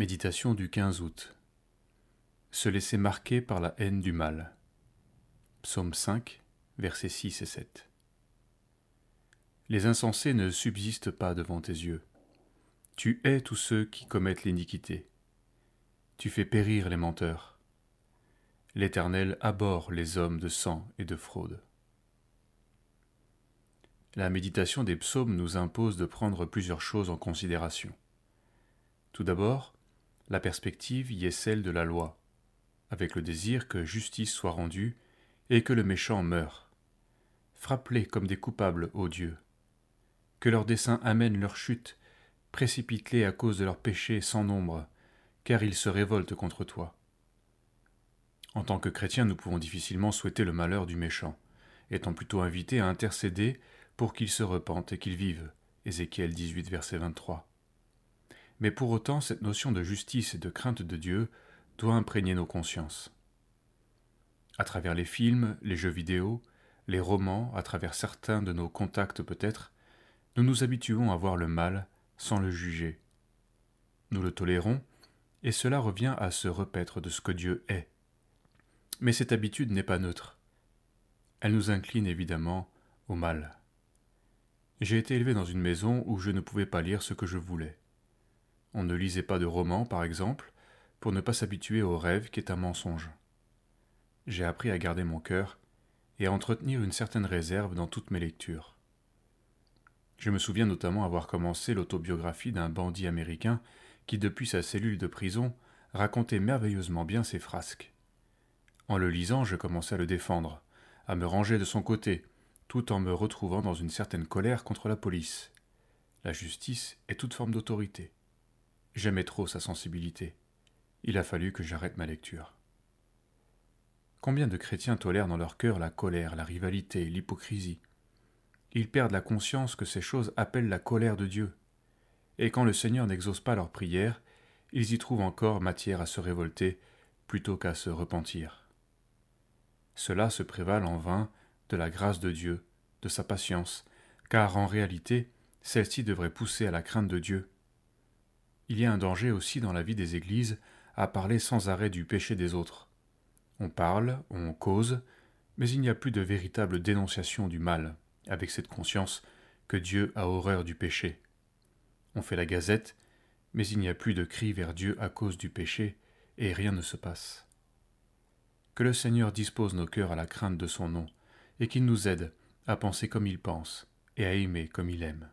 Méditation du 15 août. Se laisser marquer par la haine du mal. Psaume 5, versets 6 et 7. Les insensés ne subsistent pas devant tes yeux. Tu hais tous ceux qui commettent l'iniquité. Tu fais périr les menteurs. L'Éternel abhorre les hommes de sang et de fraude. La méditation des psaumes nous impose de prendre plusieurs choses en considération. Tout d'abord, la perspective y est celle de la loi, avec le désir que justice soit rendue et que le méchant meure. Frappe-les comme des coupables, ô Dieu. Que leur dessein amène leur chute, précipite-les à cause de leurs péchés sans nombre, car ils se révoltent contre toi. En tant que chrétiens, nous pouvons difficilement souhaiter le malheur du méchant, étant plutôt invités à intercéder pour qu'il se repente et qu'il vive. Ézéchiel 18, verset 23. Mais pour autant, cette notion de justice et de crainte de Dieu doit imprégner nos consciences. À travers les films, les jeux vidéo, les romans, à travers certains de nos contacts peut-être, nous nous habituons à voir le mal sans le juger. Nous le tolérons, et cela revient à se repaître de ce que Dieu est. Mais cette habitude n'est pas neutre. Elle nous incline évidemment au mal. J'ai été élevé dans une maison où je ne pouvais pas lire ce que je voulais. On ne lisait pas de romans, par exemple, pour ne pas s'habituer au rêve qui est un mensonge. J'ai appris à garder mon cœur et à entretenir une certaine réserve dans toutes mes lectures. Je me souviens notamment avoir commencé l'autobiographie d'un bandit américain qui, depuis sa cellule de prison, racontait merveilleusement bien ses frasques. En le lisant, je commençais à le défendre, à me ranger de son côté, tout en me retrouvant dans une certaine colère contre la police. La justice est toute forme d'autorité. J'aimais trop sa sensibilité. Il a fallu que j'arrête ma lecture. Combien de chrétiens tolèrent dans leur cœur la colère, la rivalité, l'hypocrisie? Ils perdent la conscience que ces choses appellent la colère de Dieu. Et quand le Seigneur n'exauce pas leurs prières, ils y trouvent encore matière à se révolter plutôt qu'à se repentir. Cela se prévalent en vain de la grâce de Dieu, de sa patience, car en réalité, celle-ci devrait pousser à la crainte de Dieu il y a un danger aussi dans la vie des églises à parler sans arrêt du péché des autres. On parle, on cause, mais il n'y a plus de véritable dénonciation du mal, avec cette conscience que Dieu a horreur du péché. On fait la gazette, mais il n'y a plus de cri vers Dieu à cause du péché, et rien ne se passe. Que le Seigneur dispose nos cœurs à la crainte de son nom, et qu'il nous aide à penser comme il pense, et à aimer comme il aime.